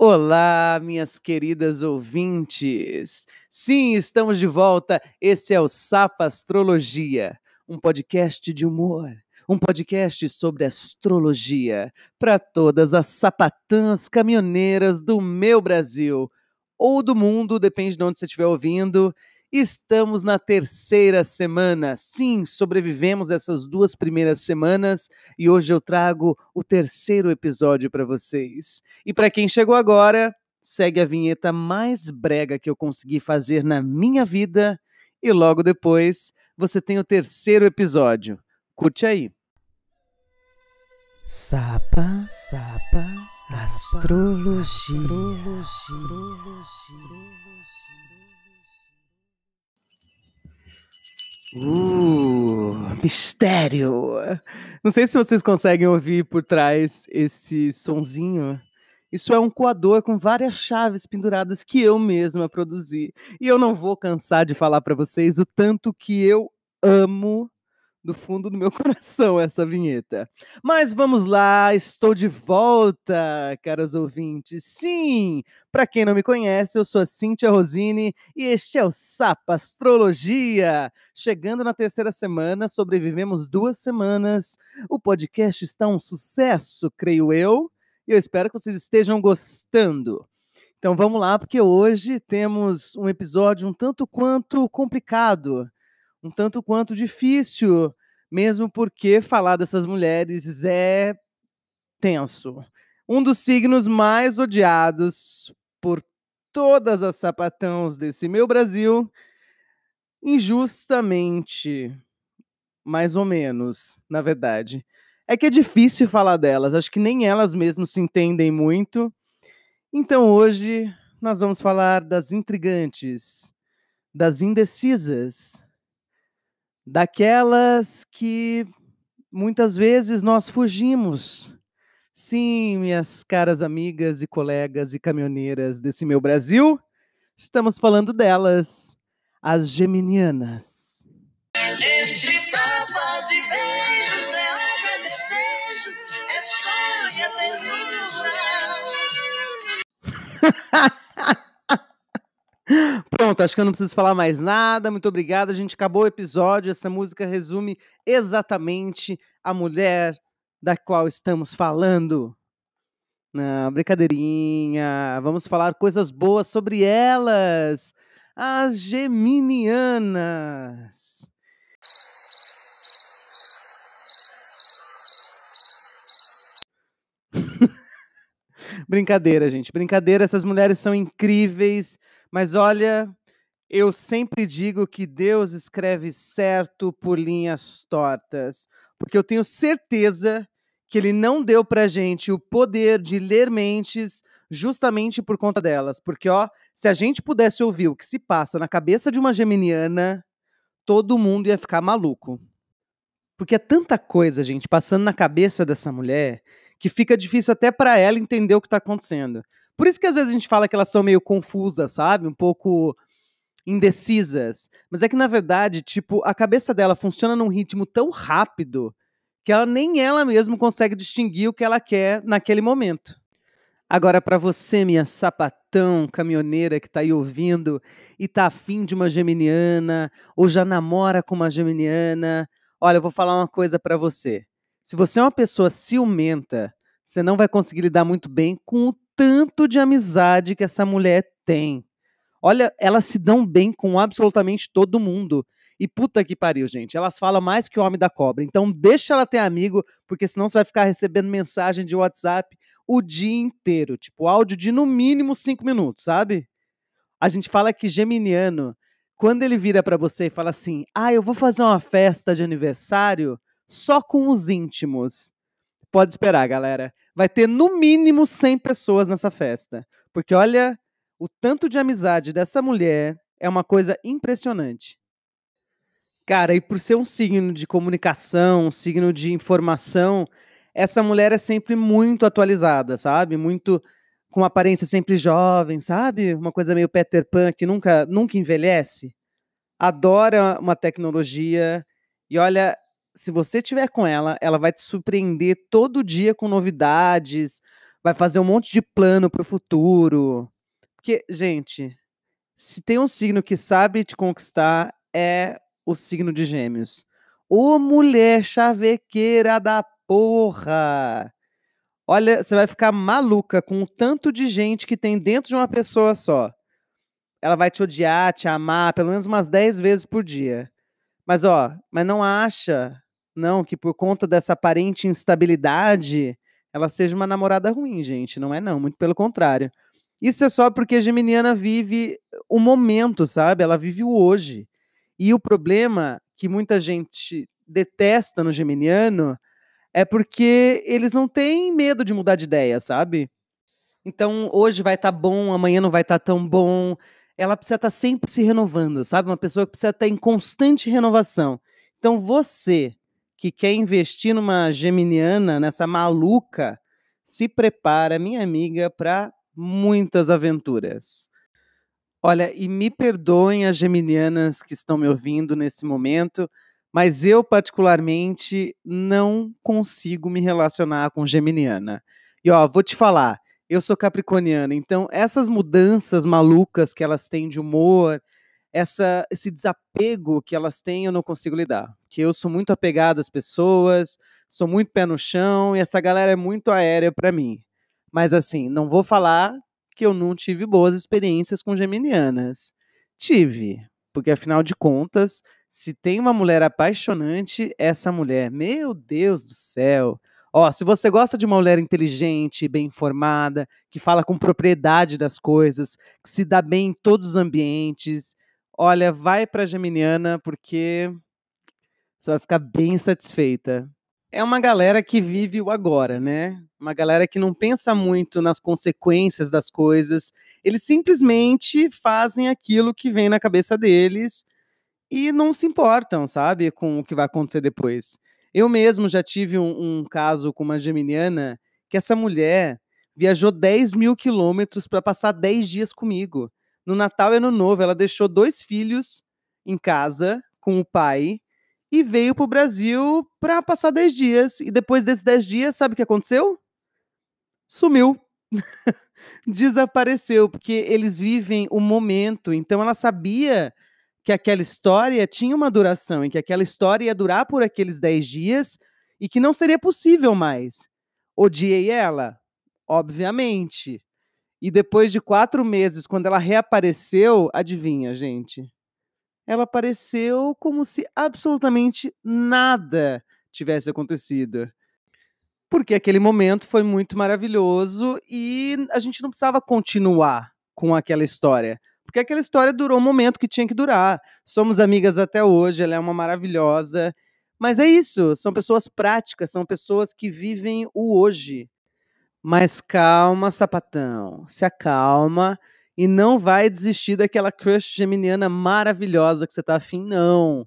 Olá, minhas queridas ouvintes! Sim, estamos de volta. Esse é o Sapa Astrologia, um podcast de humor, um podcast sobre astrologia para todas as sapatãs caminhoneiras do meu Brasil ou do mundo, depende de onde você estiver ouvindo. Estamos na terceira semana. Sim, sobrevivemos essas duas primeiras semanas e hoje eu trago o terceiro episódio para vocês. E para quem chegou agora, segue a vinheta mais brega que eu consegui fazer na minha vida e logo depois você tem o terceiro episódio. Curte aí. Sapa, sapa, astrologia. astrologia. Uh, mistério! Não sei se vocês conseguem ouvir por trás esse sonzinho. Isso é um coador com várias chaves penduradas que eu mesma produzi. E eu não vou cansar de falar para vocês o tanto que eu amo do fundo do meu coração essa vinheta. Mas vamos lá, estou de volta, caros ouvintes. Sim, para quem não me conhece, eu sou a Cíntia Rosini e este é o Sapa Astrologia. Chegando na terceira semana, sobrevivemos duas semanas. O podcast está um sucesso, creio eu, e eu espero que vocês estejam gostando. Então vamos lá, porque hoje temos um episódio um tanto quanto complicado um tanto quanto difícil, mesmo porque falar dessas mulheres é tenso. Um dos signos mais odiados por todas as sapatãos desse meu Brasil, injustamente, mais ou menos, na verdade. É que é difícil falar delas, acho que nem elas mesmas se entendem muito. Então hoje nós vamos falar das intrigantes, das indecisas, daquelas que muitas vezes nós fugimos. Sim, minhas caras amigas e colegas e caminhoneiras desse meu Brasil, estamos falando delas, as geminianas. Tapas e beijos é desejo, é sonho, é ternura. Acho que eu não preciso falar mais nada. Muito obrigado. A gente acabou o episódio. Essa música resume exatamente a mulher da qual estamos falando. Não, brincadeirinha. Vamos falar coisas boas sobre elas. As Geminianas. Brincadeira, gente. Brincadeira. Essas mulheres são incríveis. Mas olha, eu sempre digo que Deus escreve certo por linhas tortas, porque eu tenho certeza que Ele não deu pra gente o poder de ler mentes justamente por conta delas. Porque, ó, se a gente pudesse ouvir o que se passa na cabeça de uma geminiana, todo mundo ia ficar maluco. Porque é tanta coisa, gente, passando na cabeça dessa mulher que fica difícil até para ela entender o que está acontecendo. Por isso que às vezes a gente fala que elas são meio confusas, sabe? Um pouco indecisas. Mas é que, na verdade, tipo, a cabeça dela funciona num ritmo tão rápido que ela nem ela mesma consegue distinguir o que ela quer naquele momento. Agora, para você, minha sapatão caminhoneira que tá aí ouvindo e tá afim de uma geminiana, ou já namora com uma geminiana, olha, eu vou falar uma coisa para você. Se você é uma pessoa ciumenta, você não vai conseguir lidar muito bem com o tanto de amizade que essa mulher tem. Olha, elas se dão bem com absolutamente todo mundo. E puta que pariu, gente. Elas falam mais que o homem da cobra. Então deixa ela ter amigo, porque senão você vai ficar recebendo mensagem de WhatsApp o dia inteiro. Tipo, áudio de no mínimo cinco minutos, sabe? A gente fala que geminiano, quando ele vira para você e fala assim: Ah, eu vou fazer uma festa de aniversário só com os íntimos. Pode esperar, galera vai ter no mínimo 100 pessoas nessa festa. Porque olha, o tanto de amizade dessa mulher é uma coisa impressionante. Cara, e por ser um signo de comunicação, um signo de informação, essa mulher é sempre muito atualizada, sabe? Muito com aparência sempre jovem, sabe? Uma coisa meio Peter Pan que nunca nunca envelhece. Adora uma tecnologia e olha, se você tiver com ela, ela vai te surpreender todo dia com novidades, vai fazer um monte de plano para o futuro. Porque, gente, se tem um signo que sabe te conquistar, é o signo de Gêmeos. Ô mulher chavequeira da porra! Olha, você vai ficar maluca com o tanto de gente que tem dentro de uma pessoa só. Ela vai te odiar, te amar, pelo menos umas 10 vezes por dia. Mas ó, mas não acha, não, que por conta dessa aparente instabilidade, ela seja uma namorada ruim, gente. Não é não, muito pelo contrário. Isso é só porque a Geminiana vive o momento, sabe? Ela vive o hoje. E o problema que muita gente detesta no Geminiano é porque eles não têm medo de mudar de ideia, sabe? Então, hoje vai estar tá bom, amanhã não vai estar tá tão bom. Ela precisa estar tá sempre se renovando, sabe? Uma pessoa que precisa estar tá em constante renovação. Então, você que quer investir numa geminiana, nessa maluca, se prepara, minha amiga, para muitas aventuras. Olha, e me perdoem as geminianas que estão me ouvindo nesse momento, mas eu, particularmente, não consigo me relacionar com geminiana. E ó, vou te falar, eu sou capricorniana, então essas mudanças malucas que elas têm de humor, essa, esse desapego que elas têm, eu não consigo lidar. Que eu sou muito apegado às pessoas, sou muito pé no chão e essa galera é muito aérea para mim. Mas assim, não vou falar que eu não tive boas experiências com geminianas. Tive, porque afinal de contas, se tem uma mulher apaixonante, essa mulher, meu Deus do céu. Ó, se você gosta de uma mulher inteligente, bem informada, que fala com propriedade das coisas, que se dá bem em todos os ambientes, olha, vai para Geminiana porque você vai ficar bem satisfeita. É uma galera que vive o agora, né? Uma galera que não pensa muito nas consequências das coisas. Eles simplesmente fazem aquilo que vem na cabeça deles e não se importam, sabe, com o que vai acontecer depois. Eu mesmo já tive um, um caso com uma geminiana que essa mulher viajou 10 mil quilômetros para passar 10 dias comigo. No Natal e no Novo, ela deixou dois filhos em casa com o pai e veio para o Brasil para passar 10 dias. E depois desses 10 dias, sabe o que aconteceu? Sumiu. Desapareceu, porque eles vivem o momento. Então ela sabia que aquela história tinha uma duração e que aquela história ia durar por aqueles 10 dias e que não seria possível mais. Odiei ela? Obviamente. E depois de quatro meses, quando ela reapareceu, adivinha, gente? Ela apareceu como se absolutamente nada tivesse acontecido. Porque aquele momento foi muito maravilhoso e a gente não precisava continuar com aquela história. Porque aquela história durou um momento que tinha que durar. Somos amigas até hoje, ela é uma maravilhosa. Mas é isso, são pessoas práticas, são pessoas que vivem o hoje. Mas calma, sapatão, se acalma e não vai desistir daquela crush geminiana maravilhosa que você tá afim, não.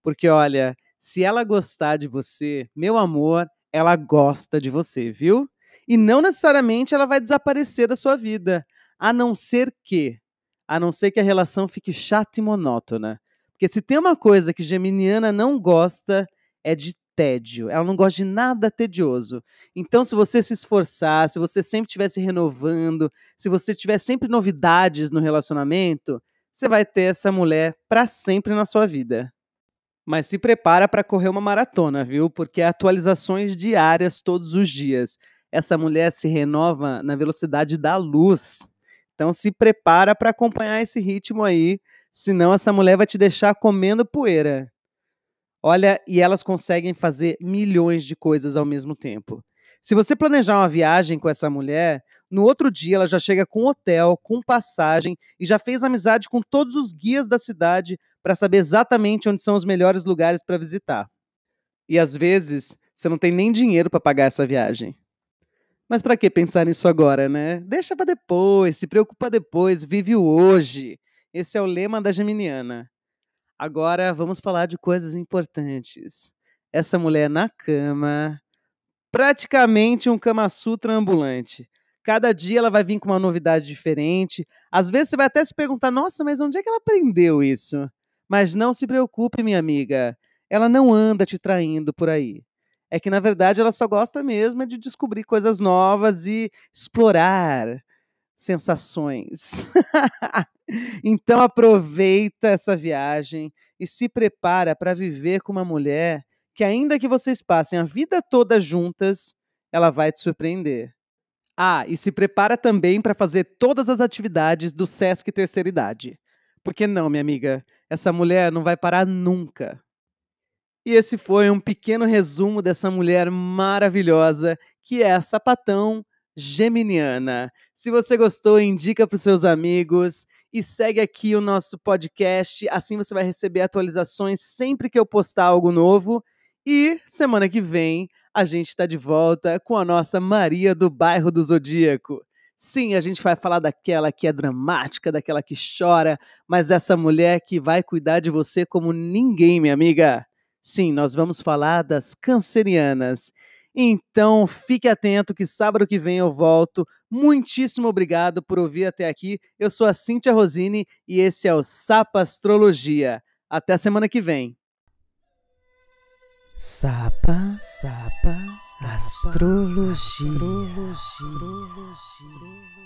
Porque olha, se ela gostar de você, meu amor, ela gosta de você, viu? E não necessariamente ela vai desaparecer da sua vida, a não ser que a não ser que a relação fique chata e monótona. Porque se tem uma coisa que Geminiana não gosta, é de tédio. Ela não gosta de nada tedioso. Então, se você se esforçar, se você sempre estiver se renovando, se você tiver sempre novidades no relacionamento, você vai ter essa mulher para sempre na sua vida. Mas se prepara para correr uma maratona, viu? Porque é atualizações diárias todos os dias. Essa mulher se renova na velocidade da luz. Então se prepara para acompanhar esse ritmo aí, senão essa mulher vai te deixar comendo poeira. Olha, e elas conseguem fazer milhões de coisas ao mesmo tempo. Se você planejar uma viagem com essa mulher, no outro dia ela já chega com hotel, com passagem e já fez amizade com todos os guias da cidade para saber exatamente onde são os melhores lugares para visitar. E às vezes, você não tem nem dinheiro para pagar essa viagem. Mas para que pensar nisso agora, né? Deixa para depois, se preocupa depois, vive o hoje. Esse é o lema da Geminiana. Agora vamos falar de coisas importantes. Essa mulher na cama, praticamente um Kama Sutra ambulante. Cada dia ela vai vir com uma novidade diferente. Às vezes você vai até se perguntar: nossa, mas onde é que ela aprendeu isso? Mas não se preocupe, minha amiga. Ela não anda te traindo por aí. é que na verdade ela só gosta mesmo de descobrir coisas novas e explorar sensações. então aproveita essa viagem e se prepara para viver com uma mulher que ainda que vocês passem a vida toda juntas, ela vai te surpreender. Ah, e se prepara também para fazer todas as atividades do SESC Terceira Idade. Porque não, minha amiga, essa mulher não vai parar nunca. E esse foi um pequeno resumo dessa mulher maravilhosa que é sapatão geminiana. Se você gostou, indica para os seus amigos e segue aqui o nosso podcast. Assim você vai receber atualizações sempre que eu postar algo novo. E semana que vem a gente está de volta com a nossa Maria do Bairro do Zodíaco. Sim, a gente vai falar daquela que é dramática, daquela que chora, mas essa mulher que vai cuidar de você como ninguém, minha amiga. Sim, nós vamos falar das cancerianas. Então, fique atento que sábado que vem eu volto. Muitíssimo obrigado por ouvir até aqui. Eu sou a Cíntia Rosini e esse é o Sapa Astrologia. Até semana que vem. Sapa, sapa, astrologia. astrologia.